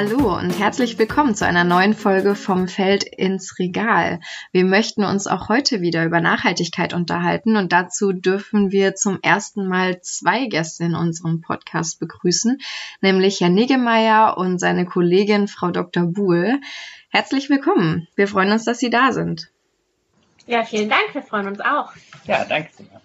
Hallo und herzlich willkommen zu einer neuen Folge vom Feld ins Regal. Wir möchten uns auch heute wieder über Nachhaltigkeit unterhalten und dazu dürfen wir zum ersten Mal zwei Gäste in unserem Podcast begrüßen, nämlich Herr Niggemeier und seine Kollegin Frau Dr. Buhl. Herzlich willkommen. Wir freuen uns, dass Sie da sind. Ja, vielen Dank. Wir freuen uns auch. Ja, danke sehr.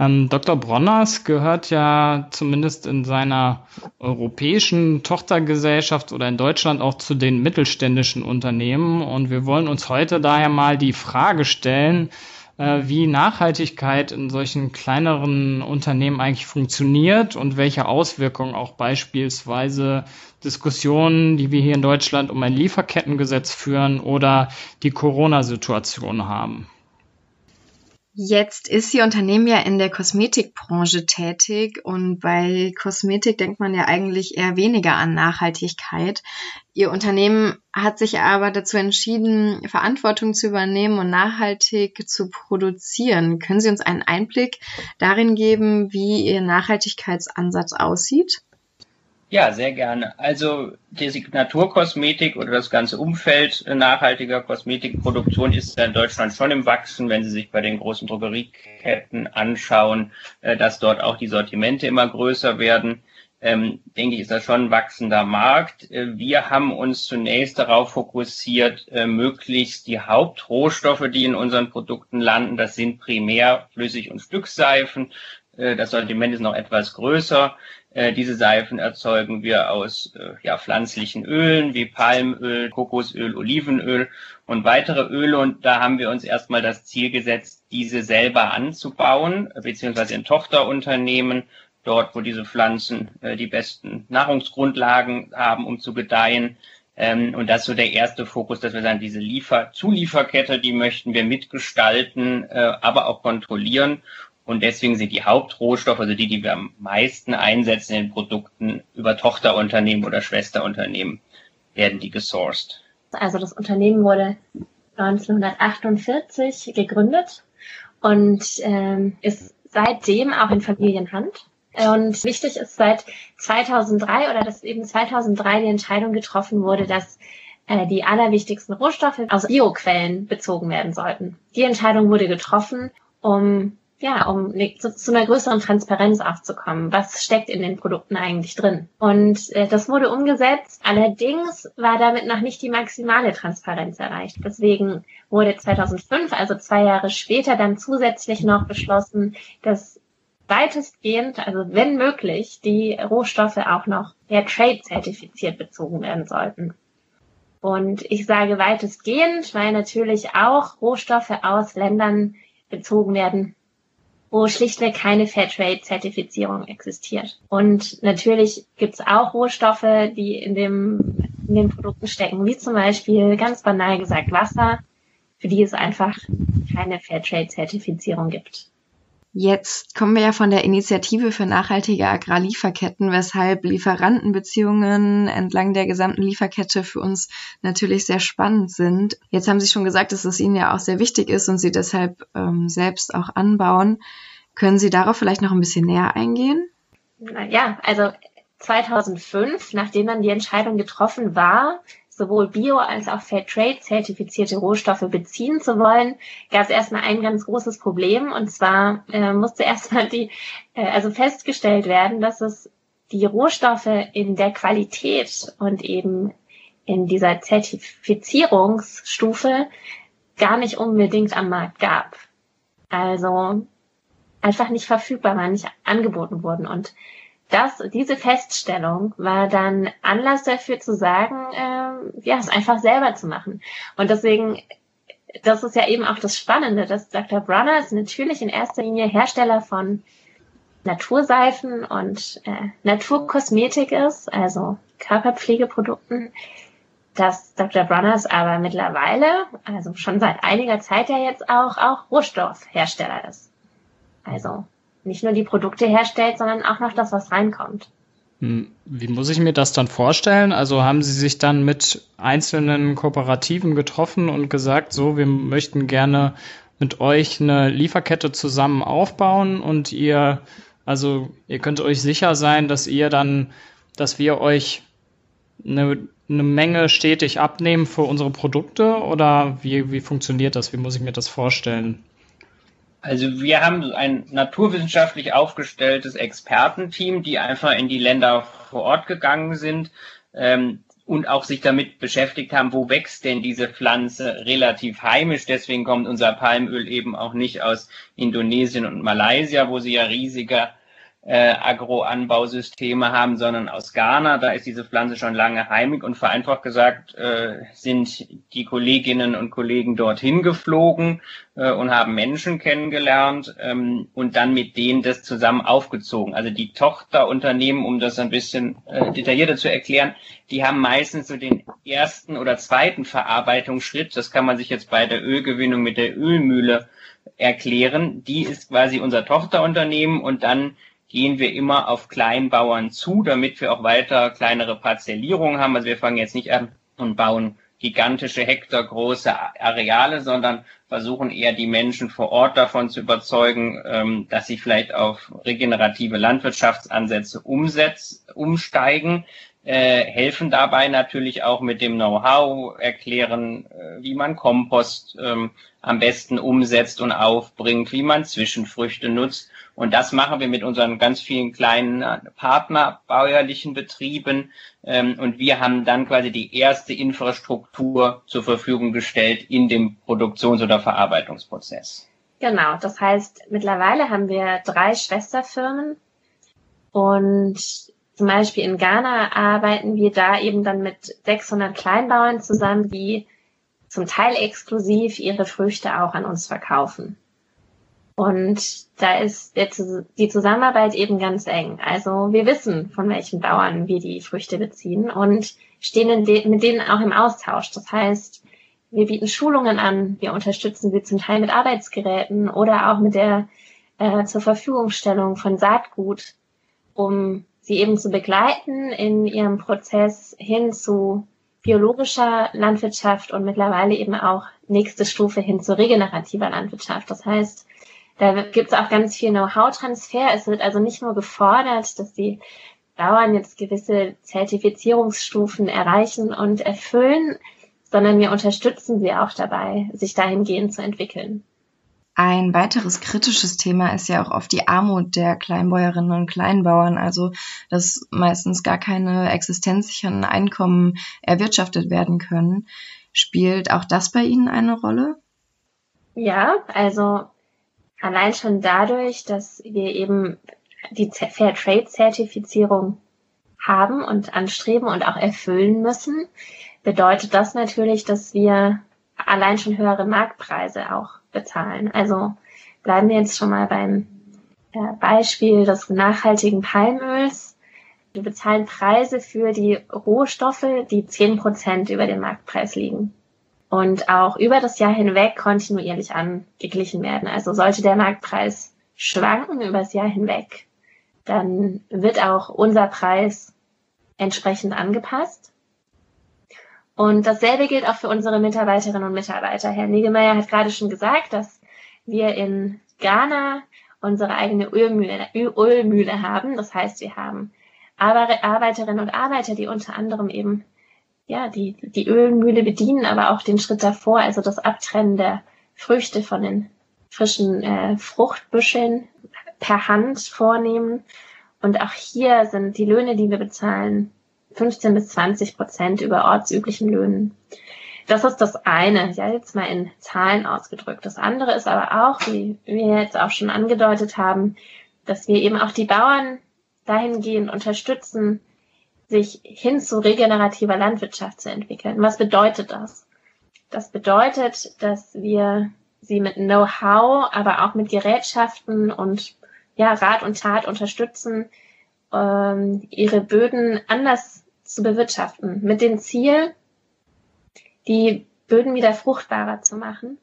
Ähm, Dr. Bronners gehört ja zumindest in seiner europäischen Tochtergesellschaft oder in Deutschland auch zu den mittelständischen Unternehmen. Und wir wollen uns heute daher mal die Frage stellen, äh, wie Nachhaltigkeit in solchen kleineren Unternehmen eigentlich funktioniert und welche Auswirkungen auch beispielsweise Diskussionen, die wir hier in Deutschland um ein Lieferkettengesetz führen oder die Corona-Situation haben. Jetzt ist Ihr Unternehmen ja in der Kosmetikbranche tätig und bei Kosmetik denkt man ja eigentlich eher weniger an Nachhaltigkeit. Ihr Unternehmen hat sich aber dazu entschieden, Verantwortung zu übernehmen und nachhaltig zu produzieren. Können Sie uns einen Einblick darin geben, wie Ihr Nachhaltigkeitsansatz aussieht? Ja, sehr gerne. Also die Signaturkosmetik oder das ganze Umfeld nachhaltiger Kosmetikproduktion ist ja in Deutschland schon im Wachsen, wenn Sie sich bei den großen Drogerieketten anschauen, äh, dass dort auch die Sortimente immer größer werden. Ähm, denke ich, ist das schon ein wachsender Markt. Äh, wir haben uns zunächst darauf fokussiert, äh, möglichst die Hauptrohstoffe, die in unseren Produkten landen, das sind primär Flüssig- und Stückseifen. Äh, das Sortiment ist noch etwas größer. Äh, diese Seifen erzeugen wir aus äh, ja, pflanzlichen Ölen wie Palmöl, Kokosöl, Olivenöl und weitere Öle. Und da haben wir uns erstmal das Ziel gesetzt, diese selber anzubauen, beziehungsweise in Tochterunternehmen, dort, wo diese Pflanzen die besten Nahrungsgrundlagen haben, um zu gedeihen. Ähm, und das ist so der erste Fokus, dass wir sagen, diese Liefer Zulieferkette, die möchten wir mitgestalten, aber auch kontrollieren. Und deswegen sind die Hauptrohstoffe, also die, die wir am meisten einsetzen in Produkten, über Tochterunternehmen oder Schwesterunternehmen, werden die gesourced. Also das Unternehmen wurde 1948 gegründet und ähm, ist seitdem auch in Familienhand. Und wichtig ist seit 2003 oder dass eben 2003 die Entscheidung getroffen wurde, dass äh, die allerwichtigsten Rohstoffe aus Bioquellen bezogen werden sollten. Die Entscheidung wurde getroffen, um ja, um zu, zu, einer größeren Transparenz aufzukommen. Was steckt in den Produkten eigentlich drin? Und äh, das wurde umgesetzt. Allerdings war damit noch nicht die maximale Transparenz erreicht. Deswegen wurde 2005, also zwei Jahre später, dann zusätzlich noch beschlossen, dass weitestgehend, also wenn möglich, die Rohstoffe auch noch Fair Trade zertifiziert bezogen werden sollten. Und ich sage weitestgehend, weil natürlich auch Rohstoffe aus Ländern bezogen werden, wo schlichtweg keine Fairtrade-Zertifizierung existiert. Und natürlich gibt's auch Rohstoffe, die in, dem, in den Produkten stecken, wie zum Beispiel ganz banal gesagt Wasser, für die es einfach keine Fairtrade-Zertifizierung gibt. Jetzt kommen wir ja von der Initiative für nachhaltige Agrarlieferketten, weshalb Lieferantenbeziehungen entlang der gesamten Lieferkette für uns natürlich sehr spannend sind. Jetzt haben Sie schon gesagt, dass es Ihnen ja auch sehr wichtig ist und Sie deshalb ähm, selbst auch anbauen. Können Sie darauf vielleicht noch ein bisschen näher eingehen? Ja, also 2005, nachdem dann die Entscheidung getroffen war, sowohl Bio- als auch Fairtrade-zertifizierte Rohstoffe beziehen zu wollen, gab es erstmal ein ganz großes Problem. Und zwar äh, musste erstmal die, äh, also festgestellt werden, dass es die Rohstoffe in der Qualität und eben in dieser Zertifizierungsstufe gar nicht unbedingt am Markt gab. Also einfach nicht verfügbar waren, nicht angeboten wurden. Und das, diese Feststellung war dann Anlass dafür zu sagen, äh, ja, es einfach selber zu machen. Und deswegen, das ist ja eben auch das Spannende, dass Dr. Brunner ist natürlich in erster Linie Hersteller von Naturseifen und äh, Naturkosmetik ist, also Körperpflegeprodukten, dass Dr. Brunners aber mittlerweile, also schon seit einiger Zeit ja jetzt auch, auch Rohstoffhersteller ist. Also nicht nur die Produkte herstellt, sondern auch noch das, was reinkommt. Hm, wie muss ich mir das dann vorstellen? Also haben Sie sich dann mit einzelnen Kooperativen getroffen und gesagt, so, wir möchten gerne mit euch eine Lieferkette zusammen aufbauen und ihr, also ihr könnt euch sicher sein, dass ihr dann, dass wir euch eine eine Menge stetig abnehmen für unsere Produkte oder wie, wie funktioniert das? Wie muss ich mir das vorstellen? Also wir haben ein naturwissenschaftlich aufgestelltes Expertenteam, die einfach in die Länder vor Ort gegangen sind ähm, und auch sich damit beschäftigt haben, wo wächst denn diese Pflanze relativ heimisch. Deswegen kommt unser Palmöl eben auch nicht aus Indonesien und Malaysia, wo sie ja riesige äh, Agroanbausysteme haben, sondern aus Ghana. Da ist diese Pflanze schon lange heimig und vereinfacht gesagt äh, sind die Kolleginnen und Kollegen dorthin geflogen äh, und haben Menschen kennengelernt ähm, und dann mit denen das zusammen aufgezogen. Also die Tochterunternehmen, um das ein bisschen äh, detaillierter zu erklären, die haben meistens so den ersten oder zweiten Verarbeitungsschritt. Das kann man sich jetzt bei der Ölgewinnung mit der Ölmühle erklären. Die ist quasi unser Tochterunternehmen und dann gehen wir immer auf Kleinbauern zu, damit wir auch weiter kleinere Parzellierungen haben. Also wir fangen jetzt nicht an und bauen gigantische Hektar große Areale, sondern versuchen eher die Menschen vor Ort davon zu überzeugen, ähm, dass sie vielleicht auf regenerative Landwirtschaftsansätze umsetz, umsteigen, äh, helfen dabei natürlich auch mit dem Know-how, erklären, äh, wie man Kompost ähm, am besten umsetzt und aufbringt, wie man Zwischenfrüchte nutzt und das machen wir mit unseren ganz vielen kleinen äh, partnerbäuerlichen Betrieben. Ähm, und wir haben dann quasi die erste Infrastruktur zur Verfügung gestellt in dem Produktions- oder Verarbeitungsprozess. Genau, das heißt, mittlerweile haben wir drei Schwesterfirmen und zum Beispiel in Ghana arbeiten wir da eben dann mit 600 Kleinbauern zusammen, die zum Teil exklusiv ihre Früchte auch an uns verkaufen. Und da ist die Zusammenarbeit eben ganz eng. Also wir wissen, von welchen Bauern wir die Früchte beziehen und stehen mit denen auch im Austausch. Das heißt, wir bieten Schulungen an, wir unterstützen sie zum Teil mit Arbeitsgeräten oder auch mit der äh, zur Verfügungstellung von Saatgut, um sie eben zu begleiten in ihrem Prozess hin zu biologischer Landwirtschaft und mittlerweile eben auch nächste Stufe hin zu regenerativer Landwirtschaft. Das heißt, da gibt es auch ganz viel Know-how-Transfer. Es wird also nicht nur gefordert, dass die Bauern jetzt gewisse Zertifizierungsstufen erreichen und erfüllen, sondern wir unterstützen sie auch dabei, sich dahingehend zu entwickeln. Ein weiteres kritisches Thema ist ja auch oft die Armut der Kleinbäuerinnen und Kleinbauern, also dass meistens gar keine existenzsicheren Einkommen erwirtschaftet werden können. Spielt auch das bei Ihnen eine Rolle? Ja, also Allein schon dadurch, dass wir eben die Fair Trade Zertifizierung haben und anstreben und auch erfüllen müssen, bedeutet das natürlich, dass wir allein schon höhere Marktpreise auch bezahlen. Also bleiben wir jetzt schon mal beim äh, Beispiel des nachhaltigen Palmöls. Wir bezahlen Preise für die Rohstoffe, die zehn Prozent über dem Marktpreis liegen und auch über das Jahr hinweg kontinuierlich angeglichen werden. Also sollte der Marktpreis schwanken über das Jahr hinweg, dann wird auch unser Preis entsprechend angepasst. Und dasselbe gilt auch für unsere Mitarbeiterinnen und Mitarbeiter. Herr Niggemeier hat gerade schon gesagt, dass wir in Ghana unsere eigene Ölmühle, Ölmühle haben. Das heißt, wir haben Arbeiterinnen und Arbeiter, die unter anderem eben ja, die, die Ölmühle bedienen, aber auch den Schritt davor, also das Abtrennen der Früchte von den frischen äh, Fruchtbüscheln per Hand vornehmen. Und auch hier sind die Löhne, die wir bezahlen, 15 bis 20 Prozent über ortsüblichen Löhnen. Das ist das eine, ja, jetzt mal in Zahlen ausgedrückt. Das andere ist aber auch, wie wir jetzt auch schon angedeutet haben, dass wir eben auch die Bauern dahingehend unterstützen, sich hin zu regenerativer Landwirtschaft zu entwickeln. Was bedeutet das? Das bedeutet, dass wir sie mit Know-how, aber auch mit Gerätschaften und ja, Rat und Tat unterstützen, ähm, ihre Böden anders zu bewirtschaften, mit dem Ziel, die Böden wieder fruchtbarer zu machen,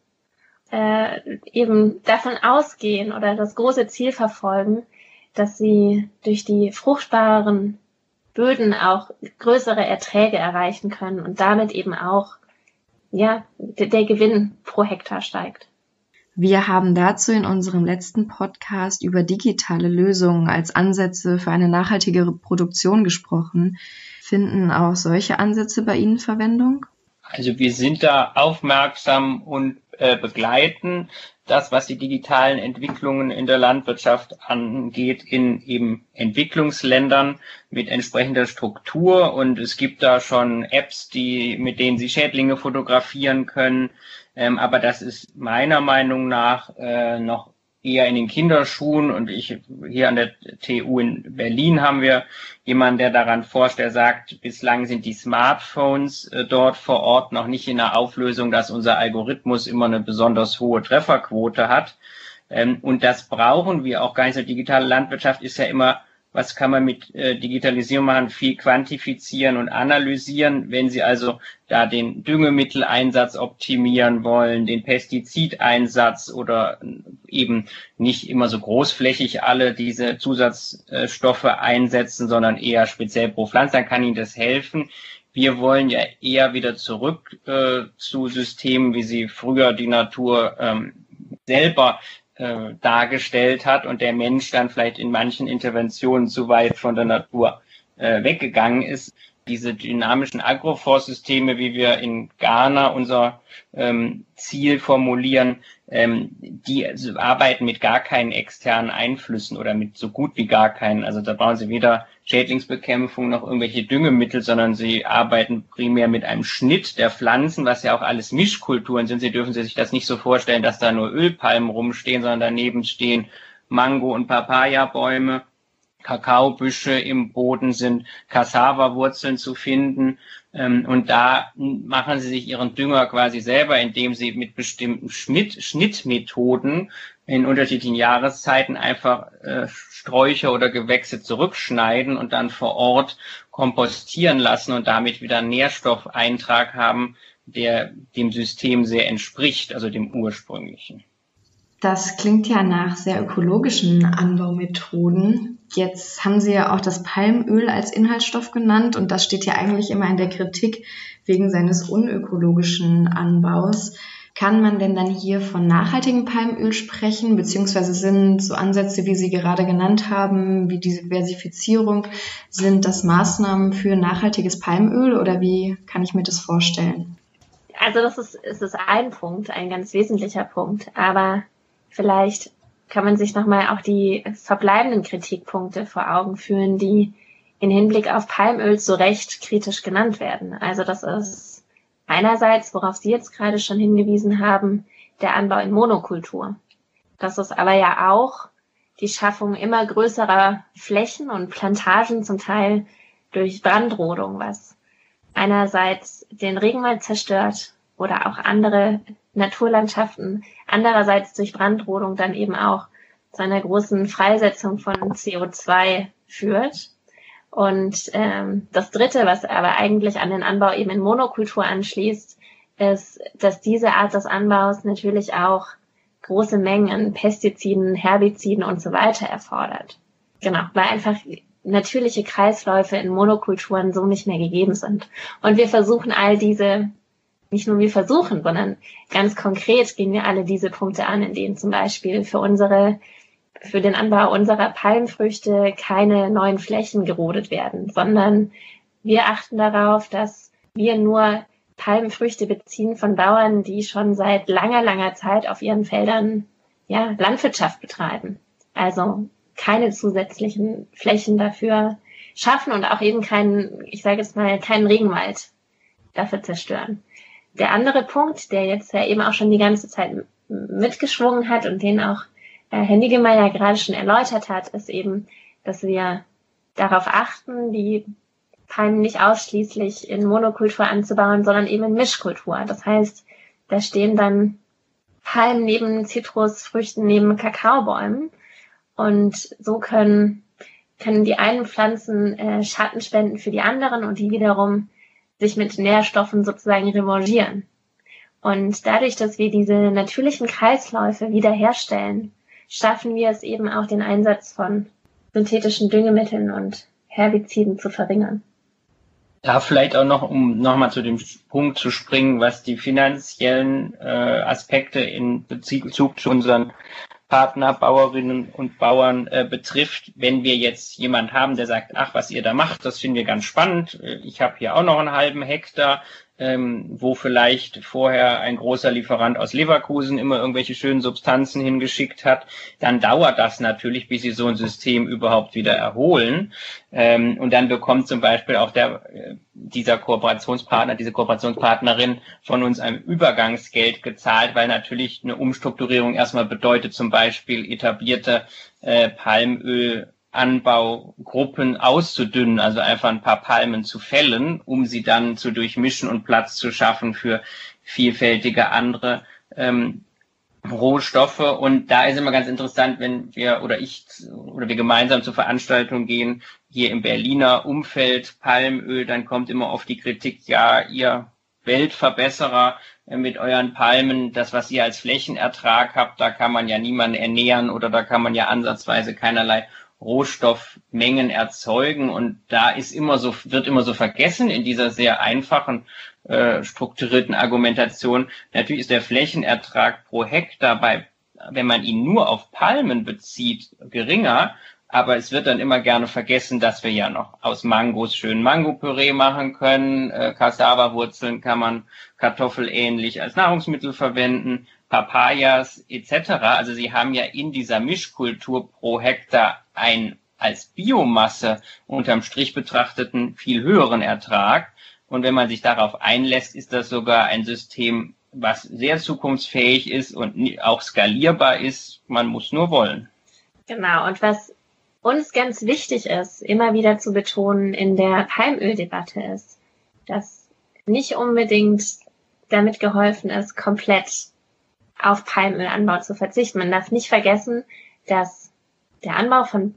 äh, eben davon ausgehen oder das große Ziel verfolgen, dass sie durch die fruchtbaren Böden auch größere Erträge erreichen können und damit eben auch ja, der Gewinn pro Hektar steigt. Wir haben dazu in unserem letzten Podcast über digitale Lösungen als Ansätze für eine nachhaltigere Produktion gesprochen. Finden auch solche Ansätze bei Ihnen Verwendung? Also wir sind da aufmerksam und äh, begleiten das, was die digitalen Entwicklungen in der Landwirtschaft angeht, in eben Entwicklungsländern mit entsprechender Struktur. Und es gibt da schon Apps, die, mit denen Sie Schädlinge fotografieren können. Ähm, aber das ist meiner Meinung nach äh, noch eher in den Kinderschuhen und ich hier an der TU in Berlin haben wir jemanden, der daran forscht, der sagt, bislang sind die Smartphones äh, dort vor Ort noch nicht in der Auflösung, dass unser Algorithmus immer eine besonders hohe Trefferquote hat. Ähm, und das brauchen wir auch gar nicht. So digitale Landwirtschaft ist ja immer was kann man mit äh, Digitalisierung machen, viel quantifizieren und analysieren. Wenn Sie also da den Düngemitteleinsatz optimieren wollen, den Pestizideinsatz oder eben nicht immer so großflächig alle diese Zusatzstoffe einsetzen, sondern eher speziell pro Pflanze, dann kann Ihnen das helfen. Wir wollen ja eher wieder zurück äh, zu Systemen, wie sie früher die Natur ähm, selber äh, dargestellt hat und der Mensch dann vielleicht in manchen Interventionen zu weit von der Natur äh, weggegangen ist. Diese dynamischen Agroforstsysteme, wie wir in Ghana unser ähm, Ziel formulieren, ähm, die also arbeiten mit gar keinen externen Einflüssen oder mit so gut wie gar keinen. Also da brauchen sie weder Schädlingsbekämpfung noch irgendwelche Düngemittel, sondern sie arbeiten primär mit einem Schnitt der Pflanzen, was ja auch alles Mischkulturen sind. Sie dürfen sich das nicht so vorstellen, dass da nur Ölpalmen rumstehen, sondern daneben stehen Mango- und Papaya-Bäume. Kakaobüsche im Boden sind, Cassava-Wurzeln zu finden und da machen sie sich ihren Dünger quasi selber, indem sie mit bestimmten Schnitt, Schnittmethoden in unterschiedlichen Jahreszeiten einfach äh, Sträucher oder Gewächse zurückschneiden und dann vor Ort kompostieren lassen und damit wieder einen Nährstoffeintrag haben, der dem System sehr entspricht, also dem ursprünglichen. Das klingt ja nach sehr ökologischen Anbaumethoden. Jetzt haben Sie ja auch das Palmöl als Inhaltsstoff genannt und das steht ja eigentlich immer in der Kritik wegen seines unökologischen Anbaus. Kann man denn dann hier von nachhaltigem Palmöl sprechen, beziehungsweise sind so Ansätze, wie Sie gerade genannt haben, wie die Diversifizierung, sind das Maßnahmen für nachhaltiges Palmöl oder wie kann ich mir das vorstellen? Also das ist, ist, ein Punkt, ein ganz wesentlicher Punkt. Aber vielleicht kann man sich nochmal auch die verbleibenden Kritikpunkte vor Augen führen, die in Hinblick auf Palmöl zu Recht kritisch genannt werden. Also das ist einerseits, worauf Sie jetzt gerade schon hingewiesen haben, der Anbau in Monokultur. Das ist aber ja auch die Schaffung immer größerer Flächen und Plantagen zum Teil durch Brandrodung, was einerseits den Regenwald zerstört oder auch andere Naturlandschaften, andererseits durch Brandrodung dann eben auch zu einer großen Freisetzung von CO2 führt. Und ähm, das Dritte, was aber eigentlich an den Anbau eben in Monokultur anschließt, ist, dass diese Art des Anbaus natürlich auch große Mengen Pestiziden, Herbiziden und so weiter erfordert. Genau, weil einfach natürliche Kreisläufe in Monokulturen so nicht mehr gegeben sind. Und wir versuchen all diese nicht nur wir versuchen, sondern ganz konkret gehen wir alle diese Punkte an, in denen zum Beispiel für unsere für den Anbau unserer Palmfrüchte keine neuen Flächen gerodet werden, sondern wir achten darauf, dass wir nur Palmfrüchte beziehen von Bauern, die schon seit langer, langer Zeit auf ihren Feldern ja, Landwirtschaft betreiben. Also keine zusätzlichen Flächen dafür schaffen und auch eben keinen, ich sage jetzt mal, keinen Regenwald dafür zerstören. Der andere Punkt, der jetzt ja eben auch schon die ganze Zeit mitgeschwungen hat und den auch äh, Herr Niggemeier gerade schon erläutert hat, ist eben, dass wir darauf achten, die Palmen nicht ausschließlich in Monokultur anzubauen, sondern eben in Mischkultur. Das heißt, da stehen dann Palmen neben Zitrusfrüchten, neben Kakaobäumen. Und so können, können die einen Pflanzen äh, Schatten spenden für die anderen und die wiederum sich mit Nährstoffen sozusagen revanchieren. Und dadurch, dass wir diese natürlichen Kreisläufe wiederherstellen, schaffen wir es eben auch, den Einsatz von synthetischen Düngemitteln und Herbiziden zu verringern. Da vielleicht auch noch, um nochmal zu dem Punkt zu springen, was die finanziellen äh, Aspekte in Bezug zu unseren Partner, Bauerinnen und Bauern äh, betrifft. Wenn wir jetzt jemand haben, der sagt, ach, was ihr da macht, das finden wir ganz spannend. Äh, ich habe hier auch noch einen halben Hektar ähm, wo vielleicht vorher ein großer Lieferant aus Leverkusen immer irgendwelche schönen Substanzen hingeschickt hat, dann dauert das natürlich, bis sie so ein System überhaupt wieder erholen. Ähm, und dann bekommt zum Beispiel auch der, äh, dieser Kooperationspartner, diese Kooperationspartnerin von uns ein Übergangsgeld gezahlt, weil natürlich eine Umstrukturierung erstmal bedeutet, zum Beispiel etablierte äh, Palmöl Anbaugruppen auszudünnen, also einfach ein paar Palmen zu fällen, um sie dann zu durchmischen und Platz zu schaffen für vielfältige andere ähm, Rohstoffe. Und da ist immer ganz interessant, wenn wir oder ich oder wir gemeinsam zur Veranstaltung gehen, hier im Berliner Umfeld Palmöl, dann kommt immer oft die Kritik, ja, ihr Weltverbesserer äh, mit euren Palmen, das, was ihr als Flächenertrag habt, da kann man ja niemanden ernähren oder da kann man ja ansatzweise keinerlei Rohstoffmengen erzeugen. Und da ist immer so, wird immer so vergessen in dieser sehr einfachen, äh, strukturierten Argumentation. Natürlich ist der Flächenertrag pro Hektar bei, wenn man ihn nur auf Palmen bezieht, geringer. Aber es wird dann immer gerne vergessen, dass wir ja noch aus Mangos schön Mangopüree machen können. Äh, Cassava-Wurzeln kann man kartoffelähnlich als Nahrungsmittel verwenden. Papayas etc. Also sie haben ja in dieser Mischkultur pro Hektar ein als Biomasse unterm Strich betrachteten viel höheren Ertrag. Und wenn man sich darauf einlässt, ist das sogar ein System, was sehr zukunftsfähig ist und auch skalierbar ist. Man muss nur wollen. Genau. Und was uns ganz wichtig ist, immer wieder zu betonen in der Palmöldebatte ist, dass nicht unbedingt damit geholfen ist, komplett auf Palmölanbau zu verzichten. Man darf nicht vergessen, dass der Anbau von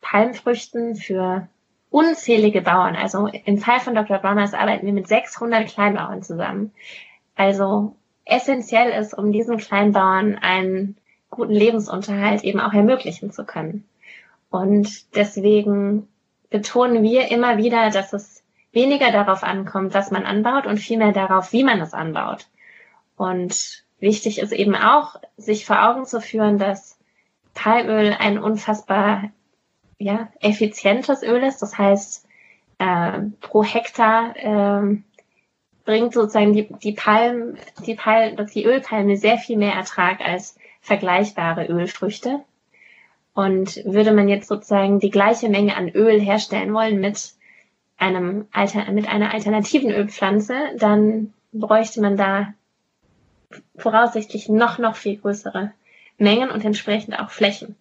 Palmfrüchten für unzählige Bauern, also im Fall von Dr. Browners arbeiten wir mit 600 Kleinbauern zusammen, also essentiell ist, um diesen Kleinbauern einen guten Lebensunterhalt eben auch ermöglichen zu können. Und deswegen betonen wir immer wieder, dass es weniger darauf ankommt, was man anbaut und vielmehr darauf, wie man es anbaut. Und wichtig ist eben auch, sich vor Augen zu führen, dass Palmöl ein unfassbar ja, effizientes Öl ist. Das heißt, äh, pro Hektar äh, bringt sozusagen die, die Palm, die Palm, die Ölpalme sehr viel mehr Ertrag als vergleichbare Ölfrüchte. Und würde man jetzt sozusagen die gleiche Menge an Öl herstellen wollen mit einem Alter, mit einer alternativen Ölpflanze, dann bräuchte man da voraussichtlich noch, noch viel größere Mengen und entsprechend auch Flächen.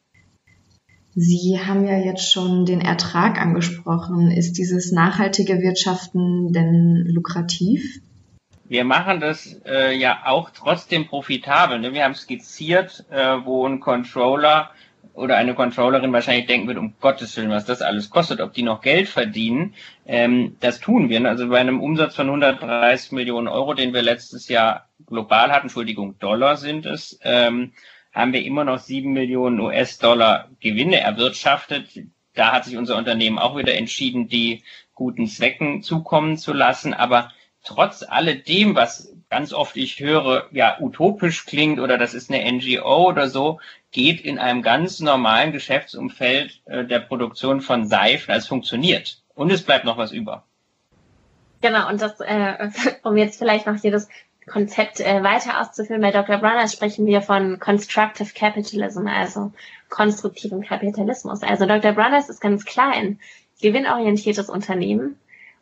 Sie haben ja jetzt schon den Ertrag angesprochen. Ist dieses nachhaltige Wirtschaften denn lukrativ? Wir machen das äh, ja auch trotzdem profitabel. Ne? Wir haben skizziert, äh, wo ein Controller oder eine Controllerin wahrscheinlich denken wird, um Gottes Willen, was das alles kostet, ob die noch Geld verdienen. Ähm, das tun wir. Ne? Also bei einem Umsatz von 130 Millionen Euro, den wir letztes Jahr global hatten, Entschuldigung, Dollar sind es, ähm, haben wir immer noch sieben Millionen US-Dollar Gewinne erwirtschaftet. Da hat sich unser Unternehmen auch wieder entschieden, die guten Zwecken zukommen zu lassen. Aber trotz alledem, was ganz oft ich höre, ja, utopisch klingt oder das ist eine NGO oder so, geht in einem ganz normalen Geschäftsumfeld äh, der Produktion von Seifen, es funktioniert. Und es bleibt noch was über. Genau, und das, äh, um jetzt vielleicht noch jedes Konzept äh, weiter auszuführen, bei Dr. Browners sprechen wir von Constructive Capitalism, also konstruktiven Kapitalismus. Also Dr. Browners ist ganz klar ein gewinnorientiertes Unternehmen.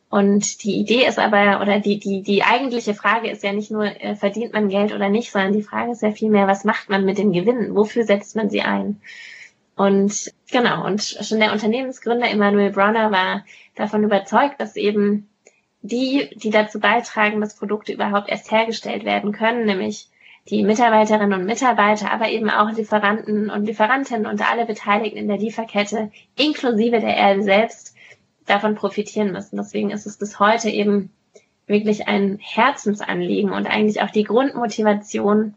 Und die Idee ist aber, oder die, die, die eigentliche Frage ist ja nicht nur, äh, verdient man Geld oder nicht, sondern die Frage ist ja vielmehr, was macht man mit den Gewinnen? Wofür setzt man sie ein? Und genau, und schon der Unternehmensgründer Emmanuel Browner war davon überzeugt, dass eben die, die dazu beitragen, dass Produkte überhaupt erst hergestellt werden können, nämlich die Mitarbeiterinnen und Mitarbeiter, aber eben auch Lieferanten und Lieferantinnen und alle Beteiligten in der Lieferkette, inklusive der Erde selbst, davon profitieren müssen. Deswegen ist es bis heute eben wirklich ein Herzensanliegen und eigentlich auch die Grundmotivation,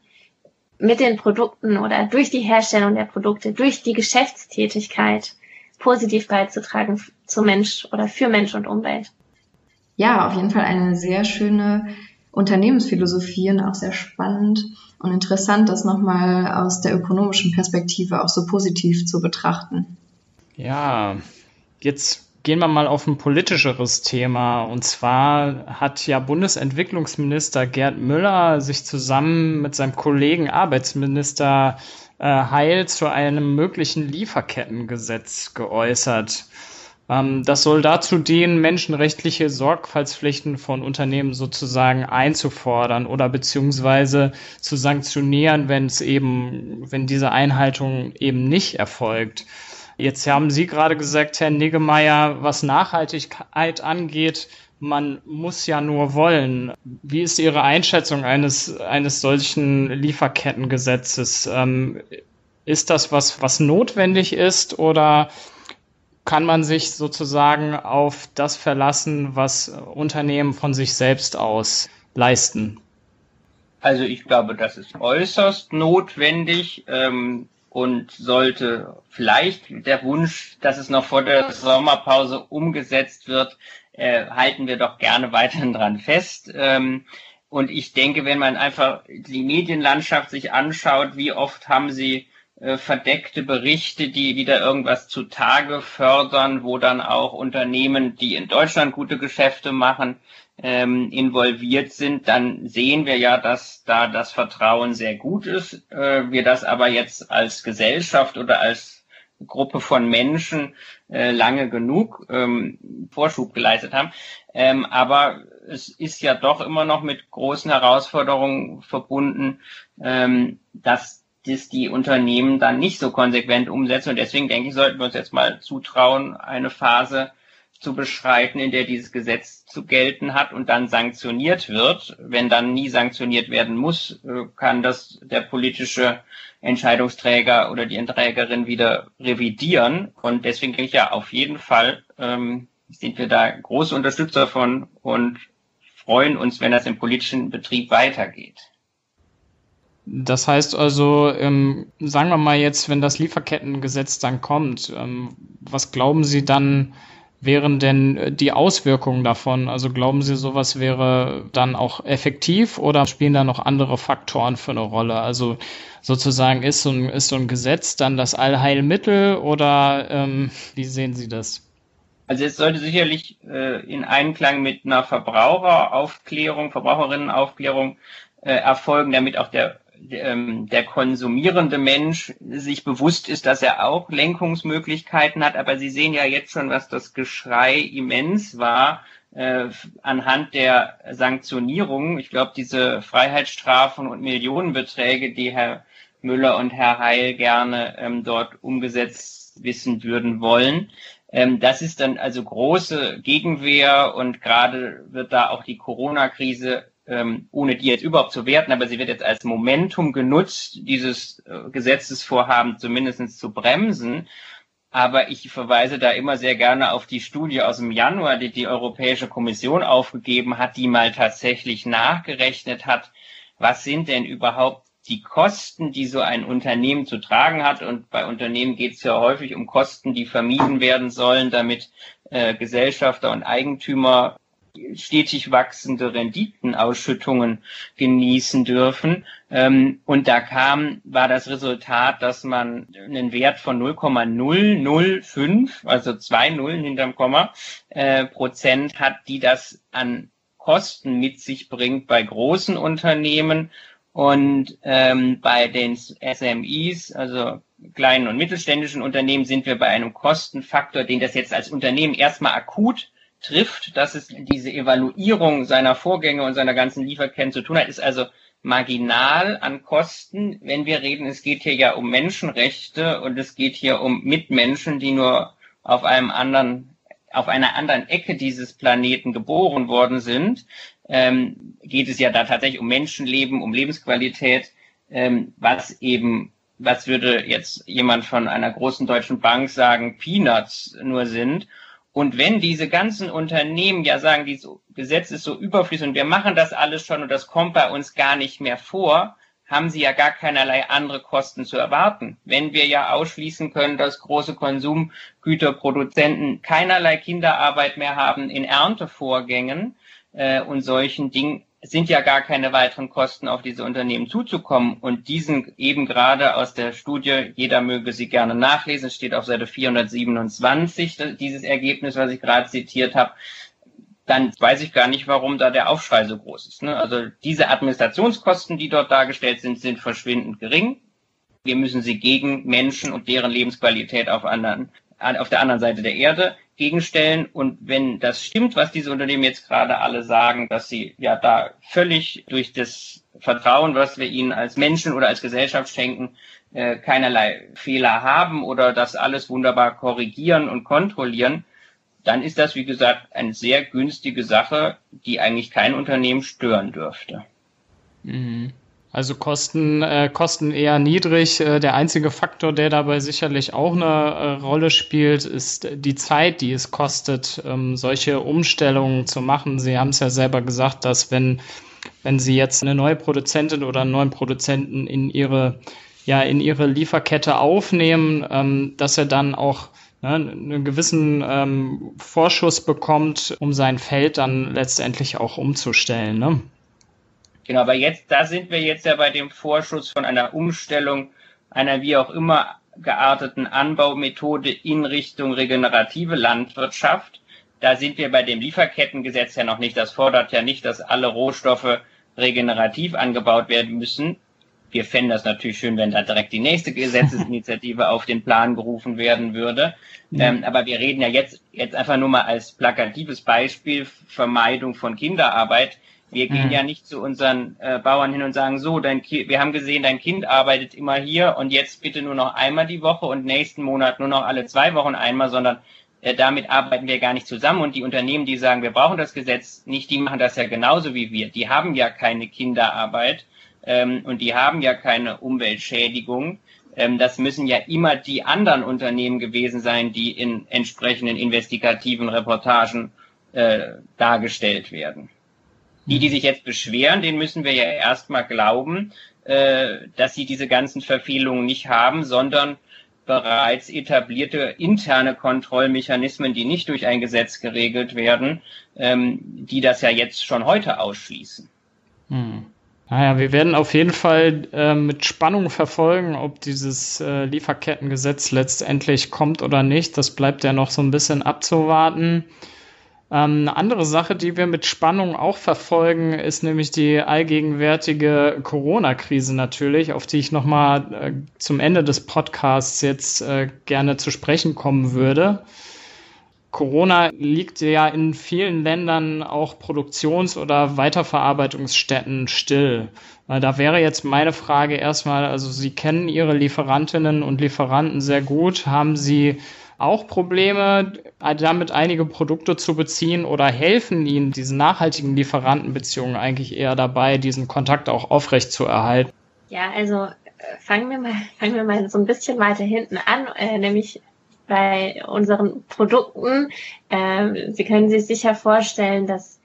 mit den Produkten oder durch die Herstellung der Produkte, durch die Geschäftstätigkeit positiv beizutragen zu Mensch oder für Mensch und Umwelt ja, auf jeden Fall eine sehr schöne Unternehmensphilosophien auch sehr spannend und interessant, das nochmal aus der ökonomischen Perspektive auch so positiv zu betrachten. Ja, jetzt gehen wir mal auf ein politischeres Thema. Und zwar hat ja Bundesentwicklungsminister Gerd Müller sich zusammen mit seinem Kollegen Arbeitsminister äh, Heil zu einem möglichen Lieferkettengesetz geäußert. Ähm, das soll dazu dienen, menschenrechtliche Sorgfaltspflichten von Unternehmen sozusagen einzufordern oder beziehungsweise zu sanktionieren, wenn es eben, wenn diese Einhaltung eben nicht erfolgt. Jetzt haben Sie gerade gesagt, Herr Niggemeier, was Nachhaltigkeit angeht, man muss ja nur wollen. Wie ist Ihre Einschätzung eines, eines solchen Lieferkettengesetzes? Ähm, ist das was, was notwendig ist oder kann man sich sozusagen auf das verlassen, was Unternehmen von sich selbst aus leisten? Also ich glaube, das ist äußerst notwendig. Ähm, und sollte vielleicht der Wunsch, dass es noch vor der Sommerpause umgesetzt wird, äh, halten wir doch gerne weiterhin dran fest. Ähm, und ich denke, wenn man einfach die Medienlandschaft sich anschaut, wie oft haben sie äh, verdeckte Berichte, die wieder irgendwas zutage fördern, wo dann auch Unternehmen, die in Deutschland gute Geschäfte machen, ähm, involviert sind, dann sehen wir ja, dass da das Vertrauen sehr gut ist. Äh, wir das aber jetzt als Gesellschaft oder als Gruppe von Menschen äh, lange genug ähm, Vorschub geleistet haben. Ähm, aber es ist ja doch immer noch mit großen Herausforderungen verbunden, ähm, dass das die Unternehmen dann nicht so konsequent umsetzen. Und deswegen denke ich, sollten wir uns jetzt mal zutrauen, eine Phase zu beschreiten, in der dieses Gesetz zu gelten hat und dann sanktioniert wird. Wenn dann nie sanktioniert werden muss, äh, kann das der politische Entscheidungsträger oder die Enträgerin wieder revidieren. Und deswegen denke ich ja, auf jeden Fall ähm, sind wir da große Unterstützer von und freuen uns, wenn das im politischen Betrieb weitergeht. Das heißt also, ähm, sagen wir mal jetzt, wenn das Lieferkettengesetz dann kommt, ähm, was glauben Sie dann, wären denn äh, die Auswirkungen davon? Also glauben Sie, sowas wäre dann auch effektiv oder spielen da noch andere Faktoren für eine Rolle? Also sozusagen ist so ein, ist so ein Gesetz dann das Allheilmittel oder ähm, wie sehen Sie das? Also es sollte sicherlich äh, in Einklang mit einer Verbraucheraufklärung, Verbraucherinnenaufklärung äh, erfolgen, damit auch der ähm, der konsumierende Mensch sich bewusst ist, dass er auch Lenkungsmöglichkeiten hat. Aber Sie sehen ja jetzt schon, was das Geschrei immens war äh, anhand der Sanktionierung. Ich glaube, diese Freiheitsstrafen und Millionenbeträge, die Herr Müller und Herr Heil gerne ähm, dort umgesetzt wissen würden wollen. Ähm, das ist dann also große Gegenwehr und gerade wird da auch die Corona-Krise ähm, ohne die jetzt überhaupt zu werten, aber sie wird jetzt als Momentum genutzt, dieses äh, Gesetzesvorhaben zumindest zu bremsen. Aber ich verweise da immer sehr gerne auf die Studie aus dem Januar, die die Europäische Kommission aufgegeben hat, die mal tatsächlich nachgerechnet hat, was sind denn überhaupt die Kosten, die so ein Unternehmen zu tragen hat. Und bei Unternehmen geht es ja häufig um Kosten, die vermieden werden sollen, damit äh, Gesellschafter und Eigentümer stetig wachsende Renditenausschüttungen genießen dürfen. Ähm, und da kam, war das Resultat, dass man einen Wert von 0,005, also zwei Nullen hinterm Komma, äh, Prozent hat, die das an Kosten mit sich bringt bei großen Unternehmen und ähm, bei den SMEs, also kleinen und mittelständischen Unternehmen, sind wir bei einem Kostenfaktor, den das jetzt als Unternehmen erstmal akut trifft, dass es diese Evaluierung seiner Vorgänge und seiner ganzen Lieferketten zu tun hat, ist also marginal an Kosten, wenn wir reden, es geht hier ja um Menschenrechte und es geht hier um Mitmenschen, die nur auf einem anderen, auf einer anderen Ecke dieses Planeten geboren worden sind, ähm, geht es ja da tatsächlich um Menschenleben, um Lebensqualität, ähm, was eben, was würde jetzt jemand von einer großen deutschen Bank sagen, Peanuts nur sind. Und wenn diese ganzen Unternehmen ja sagen, dieses Gesetz ist so überflüssig und wir machen das alles schon und das kommt bei uns gar nicht mehr vor, haben sie ja gar keinerlei andere Kosten zu erwarten. Wenn wir ja ausschließen können, dass große Konsumgüterproduzenten keinerlei Kinderarbeit mehr haben in Erntevorgängen äh, und solchen Dingen, sind ja gar keine weiteren Kosten auf diese Unternehmen zuzukommen. Und diesen eben gerade aus der Studie, jeder möge sie gerne nachlesen, steht auf Seite 427, dieses Ergebnis, was ich gerade zitiert habe, dann weiß ich gar nicht, warum da der Aufschrei so groß ist. Ne? Also diese Administrationskosten, die dort dargestellt sind, sind verschwindend gering. Wir müssen sie gegen Menschen und deren Lebensqualität auf, anderen, auf der anderen Seite der Erde gegenstellen. Und wenn das stimmt, was diese Unternehmen jetzt gerade alle sagen, dass sie ja da völlig durch das Vertrauen, was wir ihnen als Menschen oder als Gesellschaft schenken, äh, keinerlei Fehler haben oder das alles wunderbar korrigieren und kontrollieren, dann ist das, wie gesagt, eine sehr günstige Sache, die eigentlich kein Unternehmen stören dürfte. Mhm. Also Kosten, äh, Kosten eher niedrig. Äh, der einzige Faktor, der dabei sicherlich auch eine äh, Rolle spielt, ist die Zeit, die es kostet, ähm, solche Umstellungen zu machen. Sie haben es ja selber gesagt, dass wenn, wenn Sie jetzt eine neue Produzentin oder einen neuen Produzenten in Ihre, ja, in Ihre Lieferkette aufnehmen, ähm, dass er dann auch ne, einen gewissen ähm, Vorschuss bekommt, um sein Feld dann letztendlich auch umzustellen. Ne? Genau, aber jetzt, da sind wir jetzt ja bei dem Vorschuss von einer Umstellung einer wie auch immer gearteten Anbaumethode in Richtung regenerative Landwirtschaft. Da sind wir bei dem Lieferkettengesetz ja noch nicht. Das fordert ja nicht, dass alle Rohstoffe regenerativ angebaut werden müssen. Wir fänden das natürlich schön, wenn da direkt die nächste Gesetzesinitiative auf den Plan gerufen werden würde. Ja. Ähm, aber wir reden ja jetzt, jetzt einfach nur mal als plakatives Beispiel Vermeidung von Kinderarbeit. Wir gehen mhm. ja nicht zu unseren äh, Bauern hin und sagen, so, dein kind, wir haben gesehen, dein Kind arbeitet immer hier und jetzt bitte nur noch einmal die Woche und nächsten Monat nur noch alle zwei Wochen einmal, sondern äh, damit arbeiten wir gar nicht zusammen. Und die Unternehmen, die sagen, wir brauchen das Gesetz nicht, die machen das ja genauso wie wir. Die haben ja keine Kinderarbeit ähm, und die haben ja keine Umweltschädigung. Ähm, das müssen ja immer die anderen Unternehmen gewesen sein, die in entsprechenden investigativen Reportagen äh, dargestellt werden. Die, die sich jetzt beschweren, denen müssen wir ja erstmal glauben, äh, dass sie diese ganzen Verfehlungen nicht haben, sondern bereits etablierte interne Kontrollmechanismen, die nicht durch ein Gesetz geregelt werden, ähm, die das ja jetzt schon heute ausschließen. Hm. Naja, wir werden auf jeden Fall äh, mit Spannung verfolgen, ob dieses äh, Lieferkettengesetz letztendlich kommt oder nicht. Das bleibt ja noch so ein bisschen abzuwarten. Ähm, eine andere Sache, die wir mit Spannung auch verfolgen, ist nämlich die allgegenwärtige Corona-Krise natürlich, auf die ich nochmal äh, zum Ende des Podcasts jetzt äh, gerne zu sprechen kommen würde. Corona liegt ja in vielen Ländern auch Produktions- oder Weiterverarbeitungsstätten still. Äh, da wäre jetzt meine Frage erstmal, also Sie kennen Ihre Lieferantinnen und Lieferanten sehr gut. Haben Sie auch Probleme, damit einige Produkte zu beziehen oder helfen Ihnen diese nachhaltigen Lieferantenbeziehungen eigentlich eher dabei, diesen Kontakt auch aufrecht zu erhalten? Ja, also äh, fangen wir mal, fangen wir mal so ein bisschen weiter hinten an, äh, nämlich bei unseren Produkten. Äh, Sie können sich sicher vorstellen, dass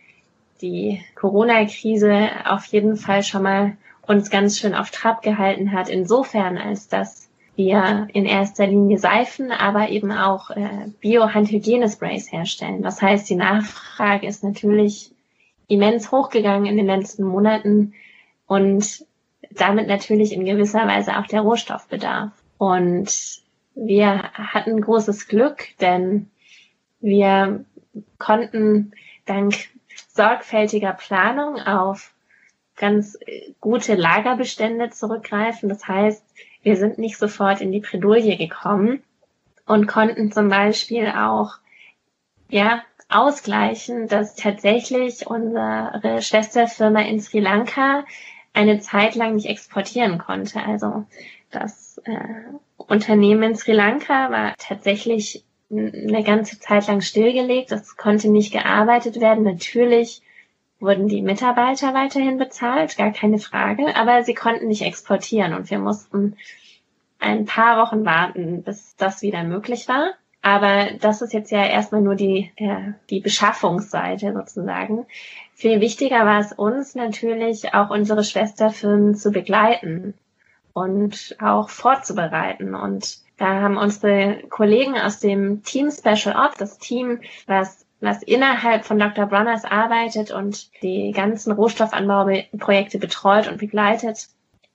die Corona-Krise auf jeden Fall schon mal uns ganz schön auf Trab gehalten hat, insofern als dass wir in erster Linie Seifen, aber eben auch äh, Bio-Handhygienesprays herstellen. Das heißt, die Nachfrage ist natürlich immens hochgegangen in den letzten Monaten und damit natürlich in gewisser Weise auch der Rohstoffbedarf. Und wir hatten großes Glück, denn wir konnten dank sorgfältiger Planung auf ganz gute Lagerbestände zurückgreifen. Das heißt, wir sind nicht sofort in die Bredouille gekommen und konnten zum Beispiel auch, ja, ausgleichen, dass tatsächlich unsere Schwesterfirma in Sri Lanka eine Zeit lang nicht exportieren konnte. Also das äh, Unternehmen in Sri Lanka war tatsächlich eine ganze Zeit lang stillgelegt. Das konnte nicht gearbeitet werden. Natürlich wurden die Mitarbeiter weiterhin bezahlt, gar keine Frage, aber sie konnten nicht exportieren und wir mussten ein paar Wochen warten, bis das wieder möglich war. Aber das ist jetzt ja erstmal nur die, äh, die Beschaffungsseite sozusagen. Viel wichtiger war es uns natürlich, auch unsere Schwesterfirmen zu begleiten und auch vorzubereiten. Und da haben unsere Kollegen aus dem Team Special Ops, das Team, was was innerhalb von Dr. Bronners arbeitet und die ganzen Rohstoffanbauprojekte betreut und begleitet,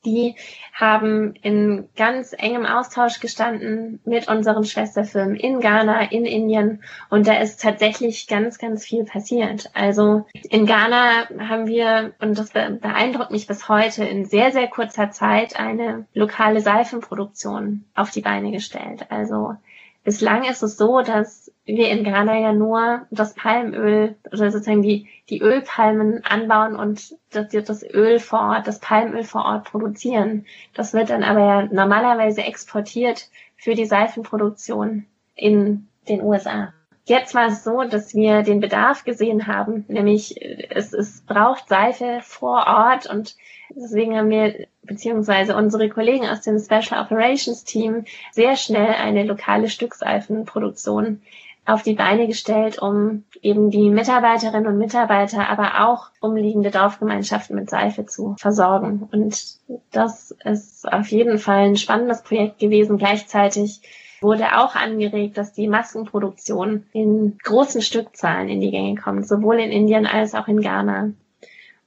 die haben in ganz engem Austausch gestanden mit unseren Schwesterfirmen in Ghana, in Indien und da ist tatsächlich ganz, ganz viel passiert. Also in Ghana haben wir, und das beeindruckt mich bis heute, in sehr, sehr kurzer Zeit eine lokale Seifenproduktion auf die Beine gestellt. Also bislang ist es so, dass wir in Ghana ja nur das Palmöl oder sozusagen die, die Ölpalmen anbauen und das, das Öl vor Ort, das Palmöl vor Ort produzieren. Das wird dann aber ja normalerweise exportiert für die Seifenproduktion in den USA. Jetzt war es so, dass wir den Bedarf gesehen haben, nämlich es, es braucht Seife vor Ort und deswegen haben wir beziehungsweise unsere Kollegen aus dem Special Operations Team sehr schnell eine lokale Stückseifenproduktion auf die Beine gestellt, um eben die Mitarbeiterinnen und Mitarbeiter, aber auch umliegende Dorfgemeinschaften mit Seife zu versorgen. Und das ist auf jeden Fall ein spannendes Projekt gewesen. Gleichzeitig wurde auch angeregt, dass die Maskenproduktion in großen Stückzahlen in die Gänge kommt, sowohl in Indien als auch in Ghana.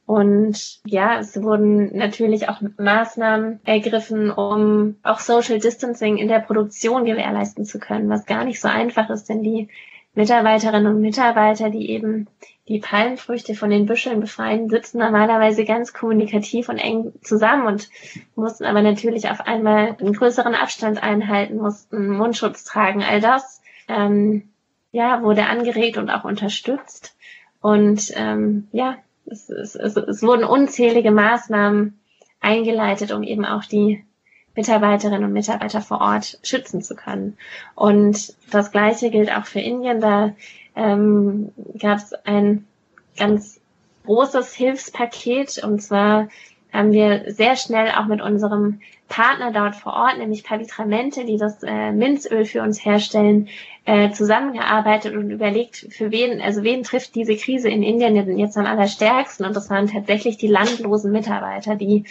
Und ja, es wurden natürlich auch Maßnahmen ergriffen, um auch Social Distancing in der Produktion gewährleisten zu können, was gar nicht so einfach ist, denn die Mitarbeiterinnen und Mitarbeiter, die eben die Palmfrüchte von den Büscheln befreien, sitzen normalerweise ganz kommunikativ und eng zusammen und mussten aber natürlich auf einmal einen größeren Abstand einhalten, mussten Mundschutz tragen. All das ähm, ja, wurde angeregt und auch unterstützt. Und ähm, ja, es, es, es, es wurden unzählige Maßnahmen eingeleitet, um eben auch die Mitarbeiterinnen und Mitarbeiter vor Ort schützen zu können. Und das Gleiche gilt auch für Indien. Da ähm, gab es ein ganz großes Hilfspaket und zwar haben wir sehr schnell auch mit unserem Partner dort vor Ort, nämlich Pavitramento, die das äh, Minzöl für uns herstellen, äh, zusammengearbeitet und überlegt, für wen, also wen trifft diese Krise in Indien jetzt am allerstärksten. Und das waren tatsächlich die landlosen Mitarbeiter, die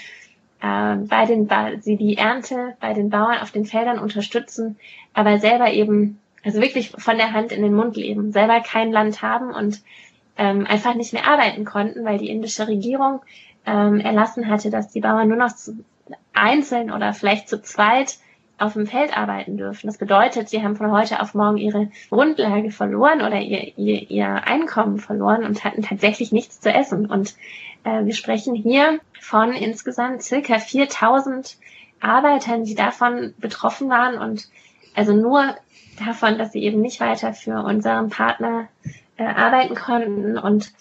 äh, bei den sie die Ernte bei den Bauern auf den Feldern unterstützen, aber selber eben, also wirklich von der Hand in den Mund leben, selber kein Land haben und ähm, einfach nicht mehr arbeiten konnten, weil die indische Regierung ähm, erlassen hatte, dass die Bauern nur noch einzeln oder vielleicht zu zweit auf dem Feld arbeiten dürfen. Das bedeutet, sie haben von heute auf morgen ihre Grundlage verloren oder ihr, ihr, ihr Einkommen verloren und hatten tatsächlich nichts zu essen. Und äh, wir sprechen hier von insgesamt circa 4000 Arbeitern, die davon betroffen waren und also nur davon, dass sie eben nicht weiter für unseren Partner äh, arbeiten konnten und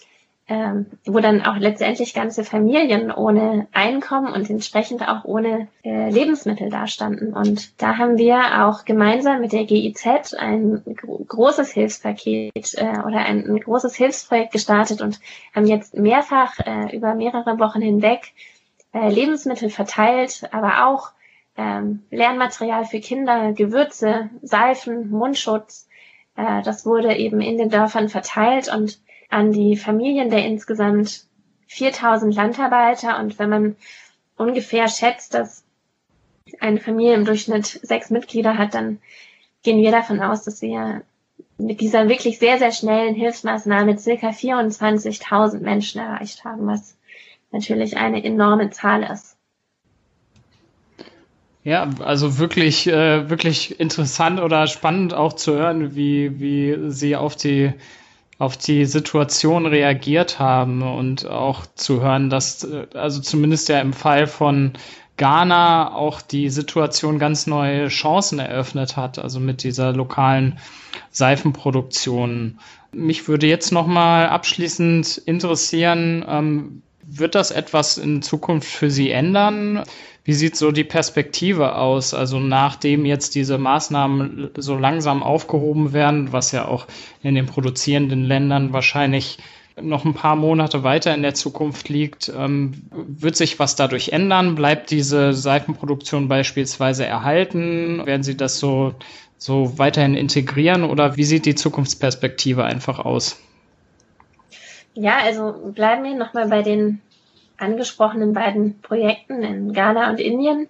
ähm, wo dann auch letztendlich ganze Familien ohne Einkommen und entsprechend auch ohne äh, Lebensmittel dastanden. Und da haben wir auch gemeinsam mit der GIZ ein großes Hilfspaket äh, oder ein, ein, großes Hilfsprojekt gestartet und haben jetzt mehrfach äh, über mehrere Wochen hinweg äh, Lebensmittel verteilt, aber auch ähm, Lernmaterial für Kinder, Gewürze, Seifen, Mundschutz. Äh, das wurde eben in den Dörfern verteilt und an die Familien der insgesamt 4000 Landarbeiter. Und wenn man ungefähr schätzt, dass eine Familie im Durchschnitt sechs Mitglieder hat, dann gehen wir davon aus, dass wir mit dieser wirklich sehr, sehr schnellen Hilfsmaßnahme circa 24.000 Menschen erreicht haben, was natürlich eine enorme Zahl ist. Ja, also wirklich, äh, wirklich interessant oder spannend auch zu hören, wie, wie Sie auf die auf die Situation reagiert haben und auch zu hören, dass also zumindest ja im Fall von Ghana auch die Situation ganz neue Chancen eröffnet hat, also mit dieser lokalen Seifenproduktion. Mich würde jetzt noch mal abschließend interessieren, ähm, wird das etwas in Zukunft für Sie ändern? Wie sieht so die Perspektive aus? Also nachdem jetzt diese Maßnahmen so langsam aufgehoben werden, was ja auch in den produzierenden Ländern wahrscheinlich noch ein paar Monate weiter in der Zukunft liegt, ähm, wird sich was dadurch ändern? Bleibt diese Seifenproduktion beispielsweise erhalten? Werden Sie das so, so weiterhin integrieren oder wie sieht die Zukunftsperspektive einfach aus? Ja, also bleiben wir nochmal bei den angesprochenen beiden Projekten in Ghana und Indien.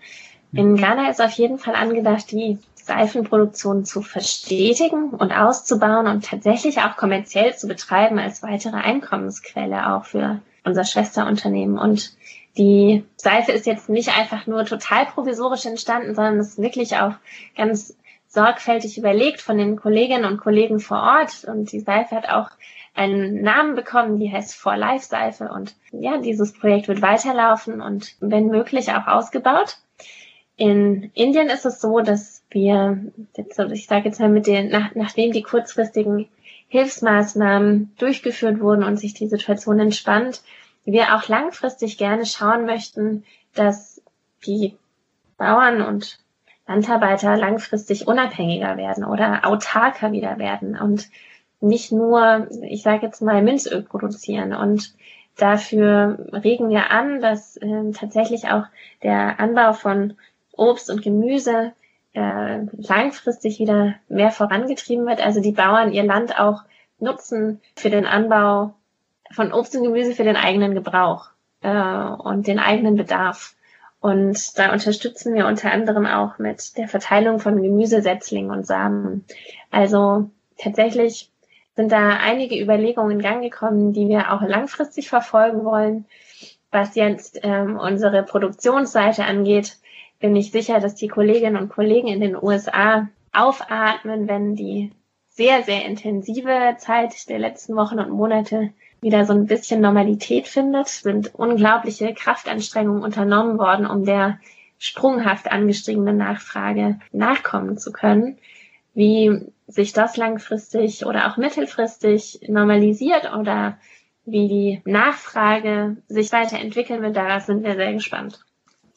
In Ghana ist auf jeden Fall angedacht, die Seifenproduktion zu verstetigen und auszubauen und tatsächlich auch kommerziell zu betreiben als weitere Einkommensquelle auch für unser Schwesterunternehmen. Und die Seife ist jetzt nicht einfach nur total provisorisch entstanden, sondern ist wirklich auch ganz sorgfältig überlegt von den Kolleginnen und Kollegen vor Ort. Und die Seife hat auch einen Namen bekommen, die heißt For Life Seife. Und ja, dieses Projekt wird weiterlaufen und wenn möglich auch ausgebaut. In Indien ist es so, dass wir, jetzt, ich sage jetzt mal mit den, nach, nachdem die kurzfristigen Hilfsmaßnahmen durchgeführt wurden und sich die Situation entspannt, wir auch langfristig gerne schauen möchten, dass die Bauern und Landarbeiter langfristig unabhängiger werden oder autarker wieder werden und nicht nur, ich sage jetzt mal, Minzöl produzieren. Und dafür regen wir an, dass äh, tatsächlich auch der Anbau von Obst und Gemüse äh, langfristig wieder mehr vorangetrieben wird. Also die Bauern ihr Land auch nutzen für den Anbau von Obst und Gemüse für den eigenen Gebrauch äh, und den eigenen Bedarf. Und da unterstützen wir unter anderem auch mit der Verteilung von Gemüsesetzlingen und Samen. Also tatsächlich sind da einige Überlegungen in Gang gekommen, die wir auch langfristig verfolgen wollen. Was jetzt ähm, unsere Produktionsseite angeht, bin ich sicher, dass die Kolleginnen und Kollegen in den USA aufatmen, wenn die sehr, sehr intensive Zeit der letzten Wochen und Monate wieder so ein bisschen Normalität findet, sind unglaubliche Kraftanstrengungen unternommen worden, um der sprunghaft angestiegenen Nachfrage nachkommen zu können. Wie sich das langfristig oder auch mittelfristig normalisiert oder wie die Nachfrage sich weiterentwickeln wird, darauf sind wir sehr gespannt.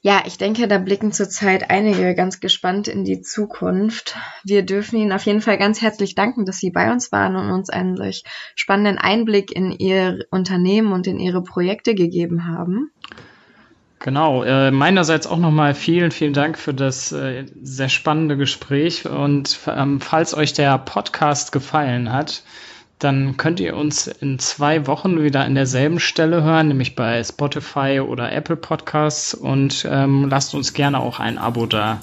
Ja, ich denke, da blicken zurzeit einige ganz gespannt in die Zukunft. Wir dürfen Ihnen auf jeden Fall ganz herzlich danken, dass Sie bei uns waren und uns einen solch spannenden Einblick in Ihr Unternehmen und in Ihre Projekte gegeben haben. Genau, äh, meinerseits auch nochmal vielen, vielen Dank für das äh, sehr spannende Gespräch und ähm, falls euch der Podcast gefallen hat, dann könnt ihr uns in zwei Wochen wieder an derselben Stelle hören, nämlich bei Spotify oder Apple Podcasts und ähm, lasst uns gerne auch ein Abo da.